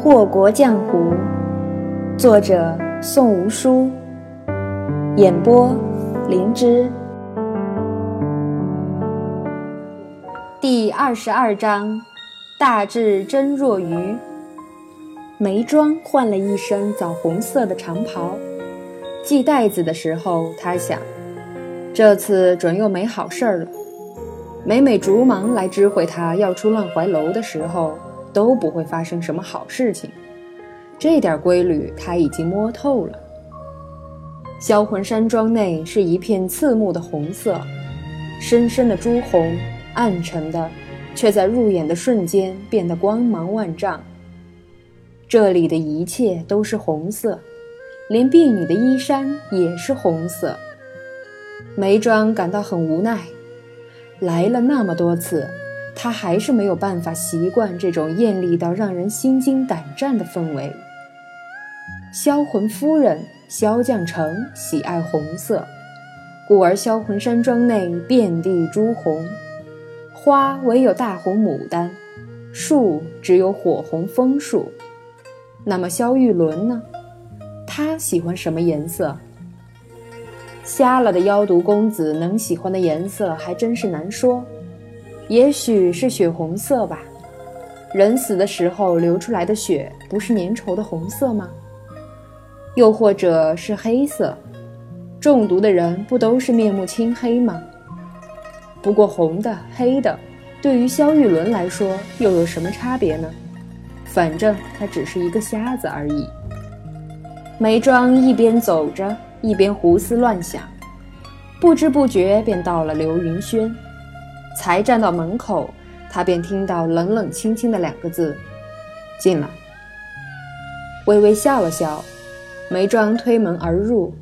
祸国浆糊，作者宋无书，演播灵芝。第二十二章，大智真若愚。眉庄换了一身枣红色的长袍，系带子的时候，他想，这次准又没好事儿了。每每竹芒来知会他要出乱怀楼的时候，都不会发生什么好事情。这点规律他已经摸透了。销魂山庄内是一片刺目的红色，深深的朱红，暗沉的，却在入眼的瞬间变得光芒万丈。这里的一切都是红色，连婢女的衣衫也是红色。梅庄感到很无奈。来了那么多次，他还是没有办法习惯这种艳丽到让人心惊胆战的氛围。销魂夫人萧将成喜爱红色，故而销魂山庄内遍地朱红，花唯有大红牡丹，树只有火红枫树。那么萧玉伦呢？他喜欢什么颜色？瞎了的妖毒公子能喜欢的颜色还真是难说，也许是血红色吧。人死的时候流出来的血不是粘稠的红色吗？又或者是黑色，中毒的人不都是面目青黑吗？不过红的、黑的，对于萧玉伦来说又有什么差别呢？反正他只是一个瞎子而已。梅庄一边走着。一边胡思乱想，不知不觉便到了刘云轩。才站到门口，他便听到冷冷清清的两个字：“进来。”微微笑了笑，眉庄推门而入，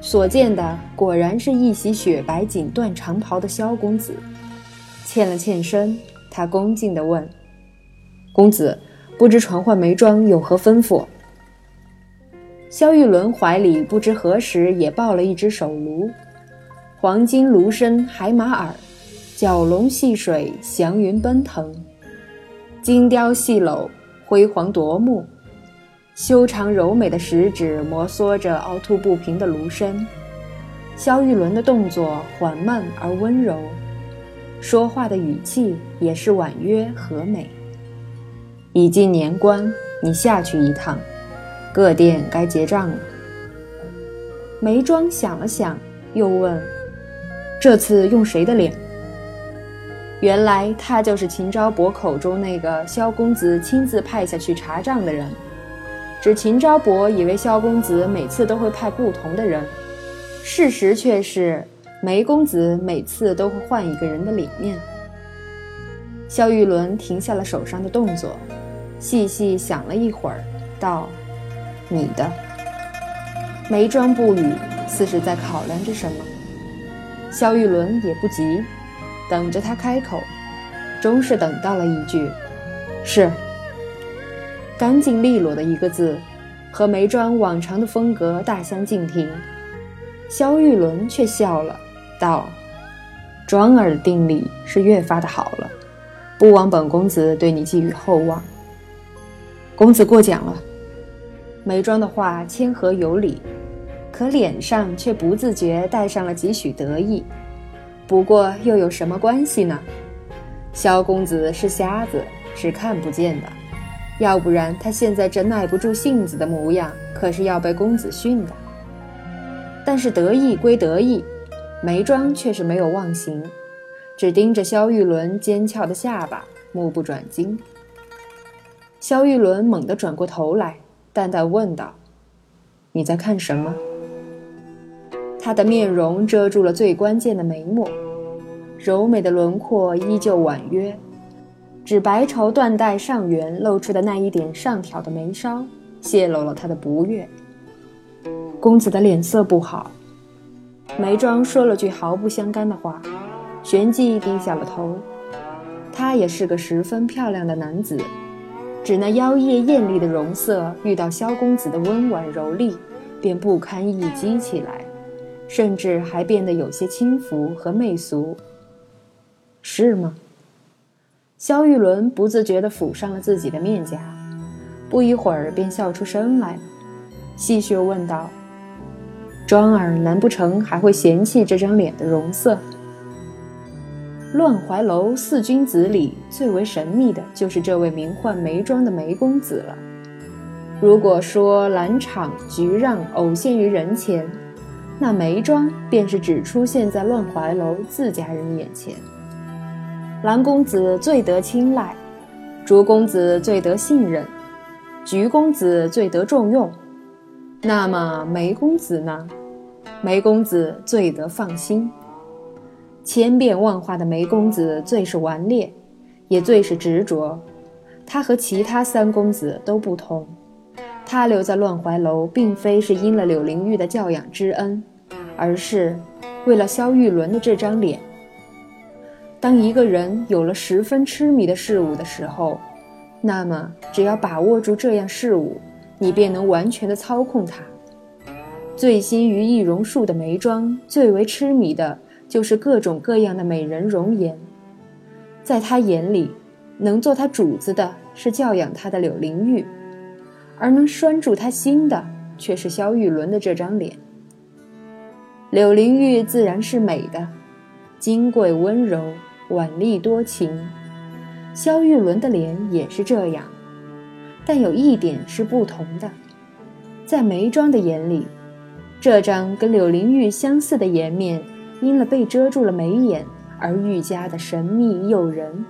所见的果然是一袭雪白锦缎长袍的萧公子。欠了欠身，他恭敬地问：“公子，不知传唤眉庄有何吩咐？”萧玉伦怀里不知何时也抱了一只手炉，黄金炉身海马耳，蛟龙戏水，祥云奔腾，金雕细镂，辉煌夺目。修长柔美的食指摩挲着凹凸不平的炉身，萧玉伦的动作缓慢而温柔，说话的语气也是婉约和美。已近年关，你下去一趟。各店该结账了。梅庄想了想，又问：“这次用谁的脸？”原来他就是秦昭伯口中那个萧公子亲自派下去查账的人。只秦昭伯以为萧公子每次都会派不同的人，事实却是梅公子每次都会换一个人的脸面。萧玉伦停下了手上的动作，细细想了一会儿，道。你的，梅庄不语，似是在考量着什么。萧玉伦也不急，等着他开口，终是等到了一句：“是。”干净利落的一个字，和梅庄往常的风格大相径庭。萧玉伦却笑了，道：“庄儿的定力是越发的好了，不枉本公子对你寄予厚望。公子过奖了。”梅庄的话谦和有礼，可脸上却不自觉带上了几许得意。不过又有什么关系呢？萧公子是瞎子，是看不见的。要不然他现在这耐不住性子的模样，可是要被公子训的。但是得意归得意，眉庄却是没有忘形，只盯着萧玉伦尖翘的下巴，目不转睛。萧玉伦猛地转过头来。淡淡问道：“你在看什么？”他的面容遮住了最关键的眉目，柔美的轮廓依旧婉约，只白绸缎带上缘露出的那一点上挑的眉梢，泄露了他的不悦。公子的脸色不好。眉庄说了句毫不相干的话，旋即低下了头。他也是个十分漂亮的男子。只那妖艳艳丽的容色，遇到萧公子的温婉柔丽，便不堪一击起来，甚至还变得有些轻浮和媚俗。是吗？萧玉伦不自觉地抚上了自己的面颊，不一会儿便笑出声来了，戏谑问道：“庄儿难不成还会嫌弃这张脸的容色？”乱怀楼四君子里最为神秘的就是这位名唤梅庄的梅公子了。如果说兰场、菊让偶现于人前，那梅庄便是只出现在乱怀楼自家人眼前。兰公子最得青睐，竹公子最得信任，菊公子最得重用。那么梅公子呢？梅公子最得放心。千变万化的梅公子最是顽劣，也最是执着。他和其他三公子都不同。他留在乱怀楼，并非是因了柳灵玉的教养之恩，而是为了萧玉伦的这张脸。当一个人有了十分痴迷的事物的时候，那么只要把握住这样事物，你便能完全的操控它。醉心于易容术的梅庄，最为痴迷的。就是各种各样的美人容颜，在他眼里，能做他主子的是教养他的柳灵玉，而能拴住他心的却是萧玉伦的这张脸。柳灵玉自然是美的，金贵温柔，婉丽多情。萧玉伦的脸也是这样，但有一点是不同的，在梅庄的眼里，这张跟柳灵玉相似的颜面。因了被遮住了眉眼而愈加的神秘诱人。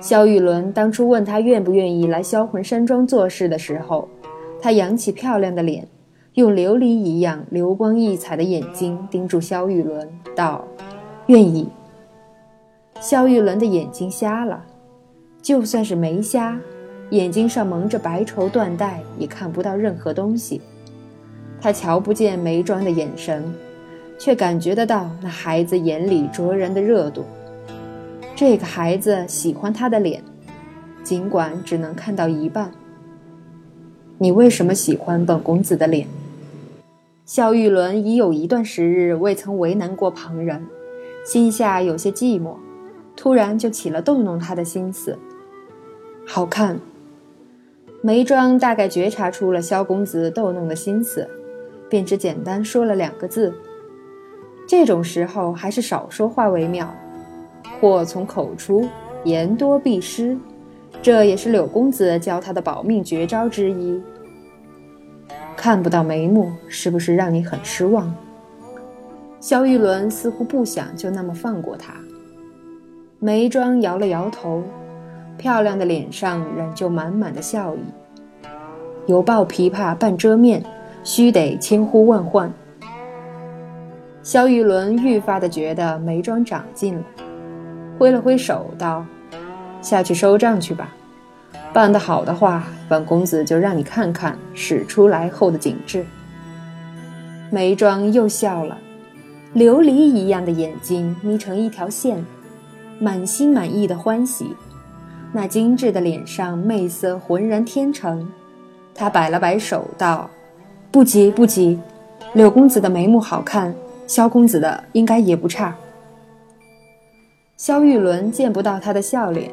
萧玉伦当初问他愿不愿意来销魂山庄做事的时候，他扬起漂亮的脸，用琉璃一样流光溢彩的眼睛盯住萧玉伦，道：“愿意。”萧玉伦的眼睛瞎了，就算是没瞎，眼睛上蒙着白绸缎带，也看不到任何东西。他瞧不见眉庄的眼神。却感觉得到那孩子眼里灼人的热度。这个孩子喜欢他的脸，尽管只能看到一半。你为什么喜欢本公子的脸？萧玉伦已有一段时日未曾为难过旁人，心下有些寂寞，突然就起了逗弄他的心思。好看。眉庄大概觉察出了萧公子逗弄的心思，便只简单说了两个字。这种时候还是少说话为妙，祸从口出，言多必失，这也是柳公子教他的保命绝招之一。看不到眉目，是不是让你很失望？萧玉伦似乎不想就那么放过他。眉庄摇了摇头，漂亮的脸上仍旧满满的笑意。犹抱琵琶半遮面，须得千呼万唤。萧玉伦愈发的觉得眉庄长进了，挥了挥手道：“下去收账去吧。办得好的话，本公子就让你看看使出来后的景致。”眉庄又笑了，琉璃一样的眼睛眯成一条线，满心满意的欢喜。那精致的脸上媚色浑然天成。他摆了摆手道：“不急不急，柳公子的眉目好看。”萧公子的应该也不差。萧玉伦见不到他的笑脸，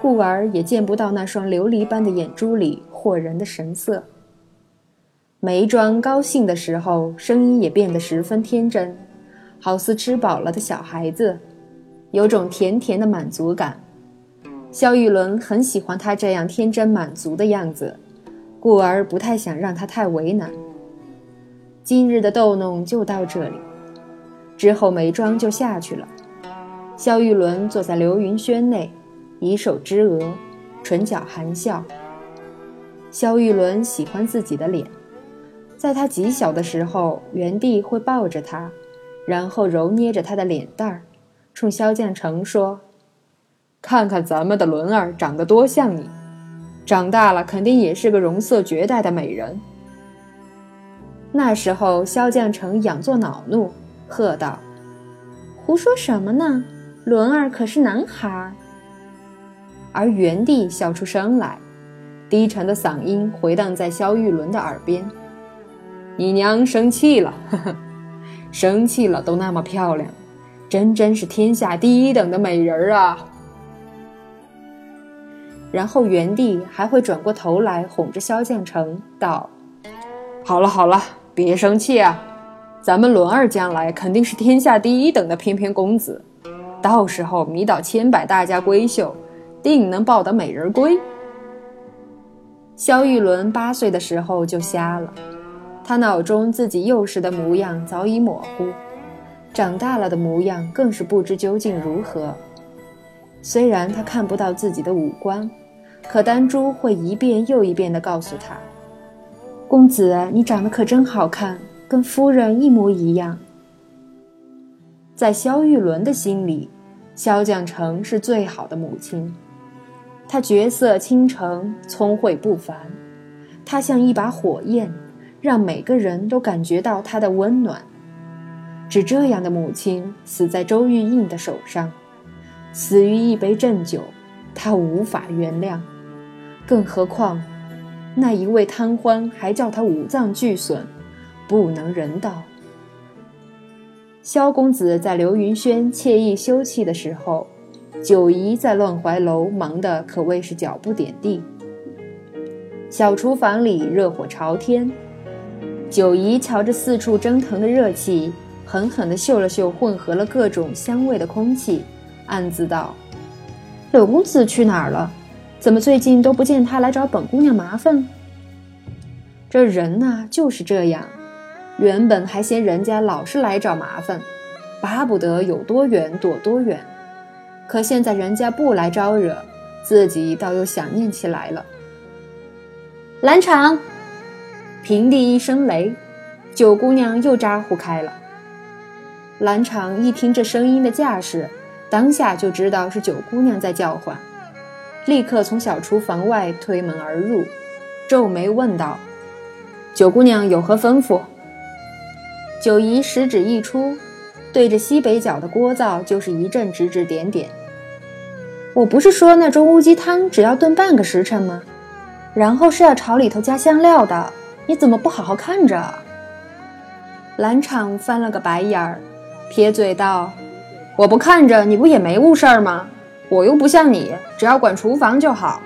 故而也见不到那双琉璃般的眼珠里惑人的神色。眉庄高兴的时候，声音也变得十分天真，好似吃饱了的小孩子，有种甜甜的满足感。萧玉伦很喜欢他这样天真满足的样子，故而不太想让他太为难。今日的逗弄就到这里。之后，眉庄就下去了。萧玉伦坐在流云轩内，以手支额，唇角含笑。萧玉伦喜欢自己的脸，在他极小的时候，原帝会抱着他，然后揉捏着他的脸蛋儿，冲萧将成说：“看看咱们的伦儿长得多像你，长大了肯定也是个容色绝代的美人。”那时候，萧将成仰作恼怒。喝道：“胡说什么呢？伦儿可是男孩。”而元帝笑出声来，低沉的嗓音回荡在萧玉伦的耳边：“你娘生气了，呵呵，生气了都那么漂亮，真真是天下第一等的美人儿啊！”然后原地还会转过头来哄着萧将成道：“好了好了，别生气啊，咱们伦儿将来肯定是天下第一等的翩翩公子，到时候迷倒千百大家闺秀，定能抱得美人归。”萧玉伦八岁的时候就瞎了，他脑中自己幼时的模样早已模糊。长大了的模样更是不知究竟如何。虽然他看不到自己的五官，可丹珠会一遍又一遍地告诉他：“公子，你长得可真好看，跟夫人一模一样。”在萧玉伦的心里，萧将成是最好的母亲。她绝色倾城，聪慧不凡。她像一把火焰，让每个人都感觉到她的温暖。只这样的母亲死在周玉印的手上，死于一杯鸩酒，他无法原谅。更何况，那一位贪欢还叫他五脏俱损，不能人道。萧公子在刘云轩惬意休憩的时候，九姨在乱怀楼忙得可谓是脚不点地。小厨房里热火朝天，九姨瞧着四处蒸腾的热气。狠狠地嗅了嗅混合了各种香味的空气，暗自道：“柳公子去哪儿了？怎么最近都不见他来找本姑娘麻烦？这人呐就是这样，原本还嫌人家老是来找麻烦，巴不得有多远躲多远。可现在人家不来招惹，自己倒又想念起来了。”兰场，平地一声雷，九姑娘又咋呼开了。兰场一听这声音的架势，当下就知道是九姑娘在叫唤，立刻从小厨房外推门而入，皱眉问道：“九姑娘有何吩咐？”九姨食指一出，对着西北角的锅灶就是一阵指指点点。我不是说那中乌鸡汤只要炖半个时辰吗？然后是要朝里头加香料的，你怎么不好好看着？兰场翻了个白眼儿。撇嘴道：“我不看着你不也没误事儿吗？我又不像你，只要管厨房就好。”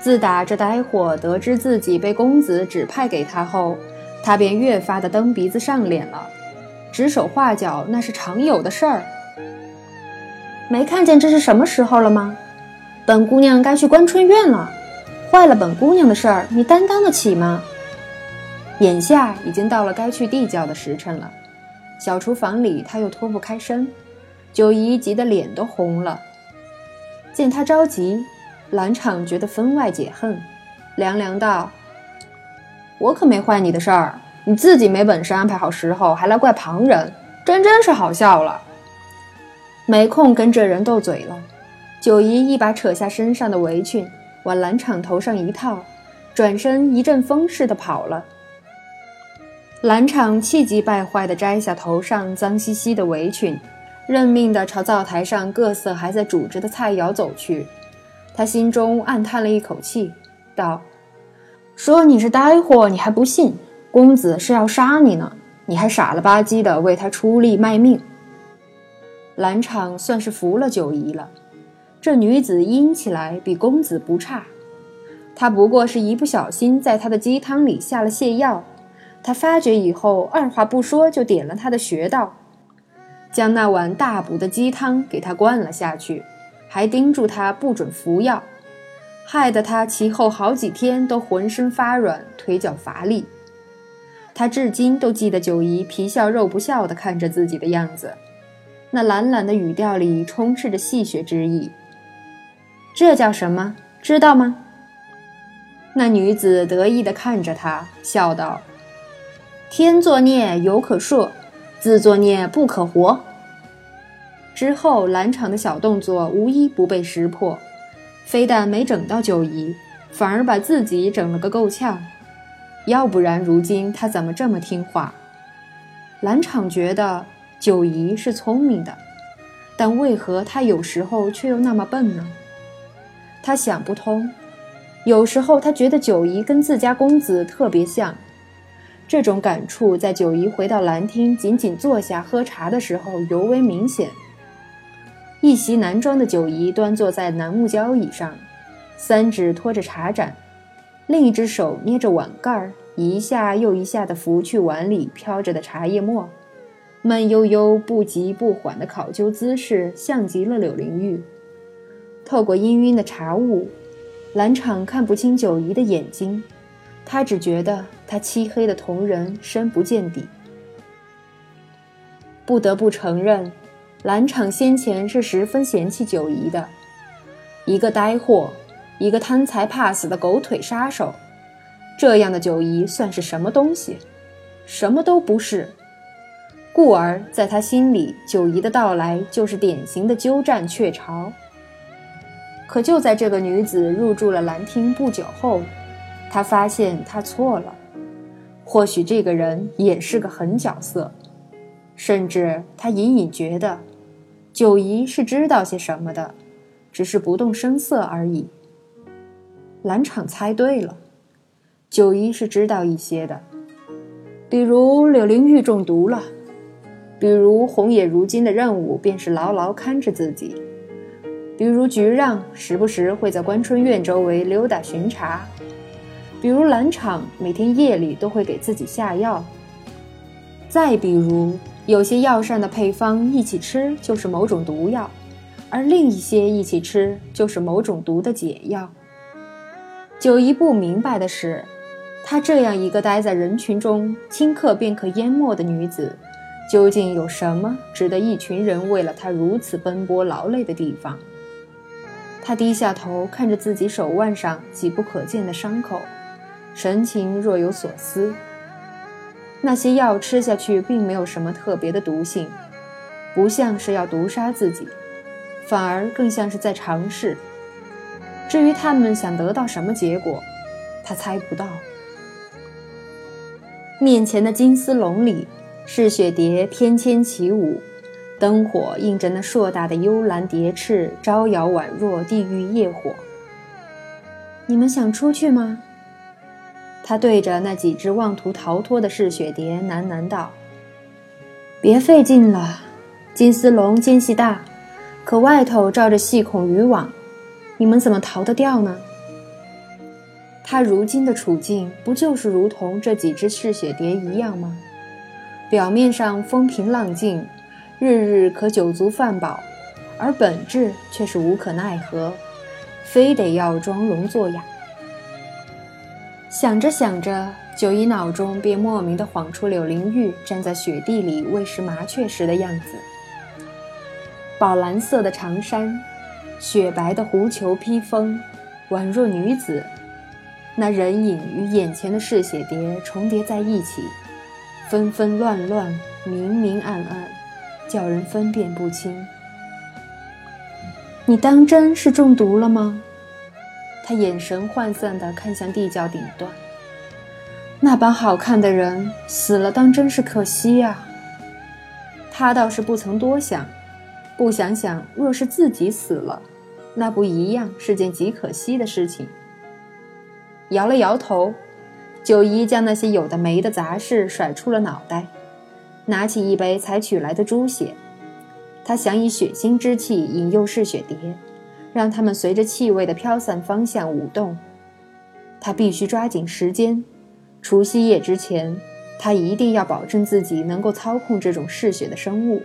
自打这呆货得知自己被公子指派给他后，他便越发的蹬鼻子上脸了，指手画脚那是常有的事儿。没看见这是什么时候了吗？本姑娘该去观春院了，坏了本姑娘的事儿，你担当得起吗？眼下已经到了该去地窖的时辰了。小厨房里，他又脱不开身，九姨急得脸都红了。见他着急，兰场觉得分外解恨，凉凉道：“我可没坏你的事儿，你自己没本事安排好时候，还来怪旁人，真真是好笑了。”没空跟这人斗嘴了，九姨一把扯下身上的围裙，往兰场头上一套，转身一阵风似的跑了。兰场气急败坏地摘下头上脏兮兮的围裙，认命地朝灶台上各色还在煮着的菜肴走去。他心中暗叹了一口气，道：“说你是呆货，你还不信？公子是要杀你呢，你还傻了吧唧地为他出力卖命。”兰场算是服了九姨了，这女子阴起来比公子不差，他不过是一不小心在他的鸡汤里下了泻药。他发觉以后，二话不说就点了他的穴道，将那碗大补的鸡汤给他灌了下去，还叮嘱他不准服药，害得他其后好几天都浑身发软，腿脚乏力。他至今都记得九姨皮笑肉不笑地看着自己的样子，那懒懒的语调里充斥着戏谑之意。这叫什么？知道吗？那女子得意地看着他，笑道。天作孽犹可恕，自作孽不可活。之后，兰场的小动作无一不被识破，非但没整到九姨，反而把自己整了个够呛。要不然，如今他怎么这么听话？兰场觉得九姨是聪明的，但为何她有时候却又那么笨呢？他想不通。有时候，他觉得九姨跟自家公子特别像。这种感触在九姨回到兰厅，仅仅坐下喝茶的时候尤为明显。一袭男装的九姨端坐在楠木交椅上，三指托着茶盏，另一只手捏着碗盖儿，一下又一下地拂去碗里飘着的茶叶沫，慢悠悠、不急不缓的考究姿势，像极了柳灵玉。透过氤氲的茶雾，兰场看不清九姨的眼睛，他只觉得她漆黑的瞳仁深不见底。不得不承认，兰场先前是十分嫌弃九姨的，一个呆货。一个贪财怕死的狗腿杀手，这样的九姨算是什么东西？什么都不是。故而在他心里，九姨的到来就是典型的鸠占鹊巢。可就在这个女子入住了兰厅不久后，他发现他错了。或许这个人也是个狠角色，甚至他隐隐觉得，九姨是知道些什么的，只是不动声色而已。兰场猜对了，九姨是知道一些的，比如柳灵玉中毒了，比如红野如今的任务便是牢牢看着自己，比如菊让时不时会在关春院周围溜达巡查，比如兰场每天夜里都会给自己下药，再比如有些药膳的配方一起吃就是某种毒药，而另一些一起吃就是某种毒的解药。九姨不明白的是，她这样一个待在人群中顷刻便可淹没的女子，究竟有什么值得一群人为了他如此奔波劳累的地方？他低下头看着自己手腕上几不可见的伤口，神情若有所思。那些药吃下去并没有什么特别的毒性，不像是要毒杀自己，反而更像是在尝试。至于他们想得到什么结果，他猜不到。面前的金丝笼里，是雪蝶翩跹起舞，灯火映着那硕大的幽蓝蝶翅，招摇宛若地狱业火。你们想出去吗？他对着那几只妄图逃脱的嗜血蝶喃喃道：“别费劲了，金丝笼间隙大，可外头罩着细孔渔网。”你们怎么逃得掉呢？他如今的处境不就是如同这几只嗜血蝶一样吗？表面上风平浪静，日日可酒足饭饱，而本质却是无可奈何，非得要装聋作哑。想着想着，九姨脑中便莫名的晃出柳灵玉站在雪地里喂食麻雀时的样子，宝蓝色的长衫。雪白的狐裘披风，宛若女子。那人影与眼前的嗜血蝶重叠在一起，纷纷乱乱，明明暗暗，叫人分辨不清。你当真是中毒了吗？他眼神涣散地看向地窖顶端。那般好看的人死了，当真是可惜呀。他倒是不曾多想。不想想，若是自己死了，那不一样是件极可惜的事情。摇了摇头，九姨将那些有的没的杂事甩出了脑袋，拿起一杯才取来的猪血，她想以血腥之气引诱嗜血蝶，让它们随着气味的飘散方向舞动。她必须抓紧时间，除夕夜之前，她一定要保证自己能够操控这种嗜血的生物。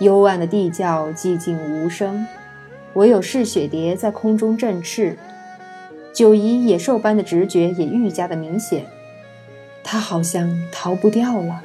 幽暗的地窖寂静无声，唯有嗜血蝶在空中振翅。九姨野兽般的直觉也愈加的明显，她好像逃不掉了。